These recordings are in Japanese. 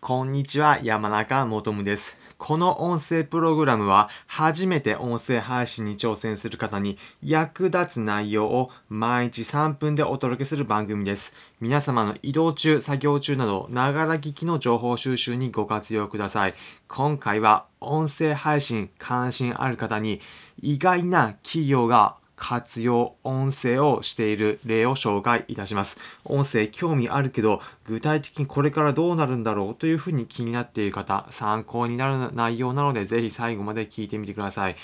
こんにちは、山中もとむです。この音声プログラムは、初めて音声配信に挑戦する方に役立つ内容を毎日3分でお届けする番組です。皆様の移動中、作業中など、ながら聞きの情報収集にご活用ください。今回は、音声配信関心ある方に、意外な企業が活用音声をしている例を紹介いたします。音声興味あるけど、具体的にこれからどうなるんだろうというふうに気になっている方、参考になる内容なので、ぜひ最後まで聞いてみてください。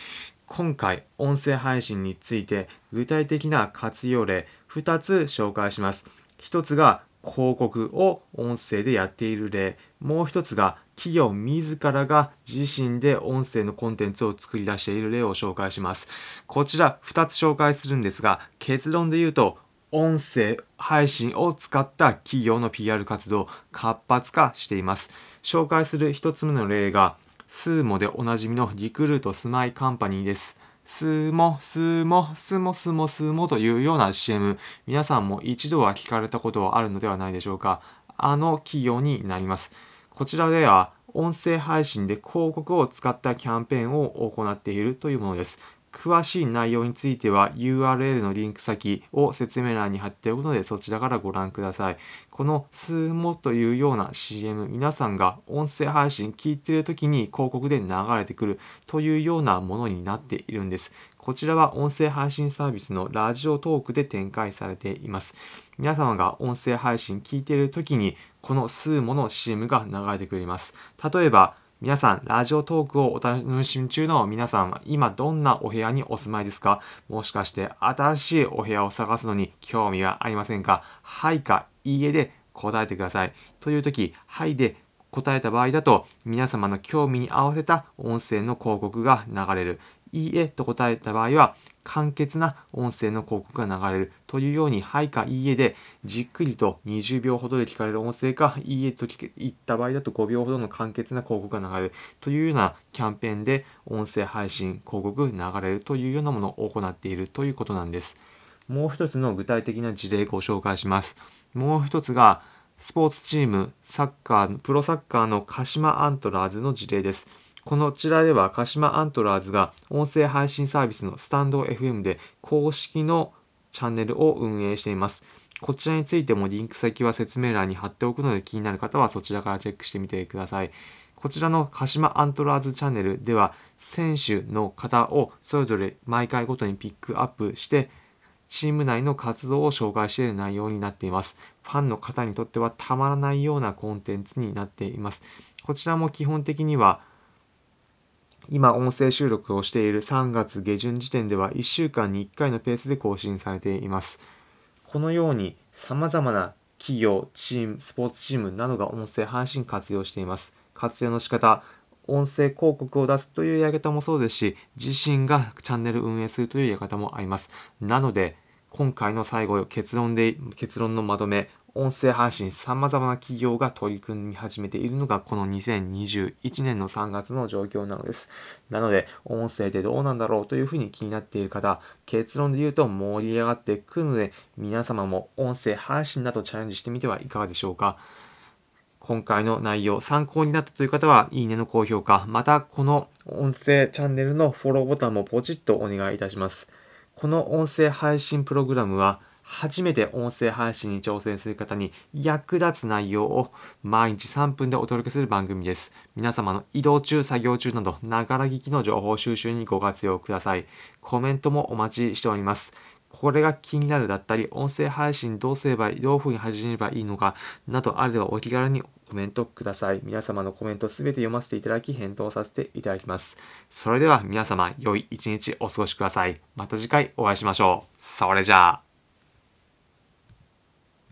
今回、音声配信について具体的な活用例2つ紹介します。1つが広告を音声でやっている例。もう一つが企業自らが自身で音声のコンテンツを作り出している例を紹介します。こちら2つ紹介するんですが、結論で言うと、音声配信を使った企業の PR 活動活発化しています。紹介する1つ目の例が、スーモでおなじみのリクルート住まいカンパニーです。スーモ、スーモ、スモスモスモというような CM、皆さんも一度は聞かれたことはあるのではないでしょうか。あの企業になります。こちらでは音声配信で広告を使ったキャンペーンを行っているというものです。詳しい内容については URL のリンク先を説明欄に貼っておくのでそちらからご覧ください。このスーモというような CM 皆さんが音声配信聞いている時に広告で流れてくるというようなものになっているんです。こちらは音声配信サービスのラジオトークで展開されています。皆様が音声配信聞いている時にこのスーモの CM が流れてくれます。例えば皆さん、ラジオトークをお楽しみ中の皆さんは今どんなお部屋にお住まいですか？もしかして新しいお部屋を探すのに興味はありませんか？はいかいいえで答えてください。という時、はいで答えた場合だと皆様の興味に合わせた音声の広告が流れる。いいえと答えた場合は簡潔な音声の広告が流れるというように、はいかいいえでじっくりと20秒ほどで聞かれる音声か、いいえと言った場合だと5秒ほどの簡潔な広告が流れるというようなキャンペーンで音声配信広告流れるというようなものを行っているということなんです。もう一つの具体的な事例ご紹介します。もう一つがスポーツチーム、サッカー、プロサッカーの鹿島アントラーズの事例です。このちらでは鹿島アントラーズが音声配信サービスのスタンド FM で公式のチャンネルを運営しています。こちらについてもリンク先は説明欄に貼っておくので気になる方はそちらからチェックしてみてください。こちらの鹿島アントラーズチャンネルでは選手の方をそれぞれ毎回ごとにピックアップしてチーム内の活動を紹介している内容になっています。ファンの方にとってはたまらないようなコンテンツになっています。こちらも基本的には今音声収録をしている3月下旬時点では1週間に1回のペースで更新されています。このように様々な企業、チーム、スポーツチームなどが音声配信活用しています。活用の仕方、音声広告を出すというやり方もそうですし、自身がチャンネル運営するというやり方もあります。なので、今回の最後、結論で、結論のまとめ、音声配信様々な企業が取り組み始めているのがこの2021年の3月の状況なのです。なので、音声でどうなんだろうというふうに気になっている方、結論で言うと盛り上がってくるので、皆様も音声配信などチャレンジしてみてはいかがでしょうか。今回の内容参考になったという方は、いいねの高評価、またこの音声チャンネルのフォローボタンもポチッとお願いいたします。この音声配信プログラムは、初めて音声配信に挑戦する方に役立つ内容を毎日3分でお届けする番組です。皆様の移動中、作業中など、ながら聞きの情報収集にご活用ください。コメントもお待ちしております。これが気になるだったり、音声配信どうすればいい、どういうふうに始めればいいのか、などあればお気軽にコメントください。皆様のコメントすべて読ませていただき、返答させていただきます。それでは皆様、良い一日お過ごしください。また次回お会いしましょう。それじゃあ。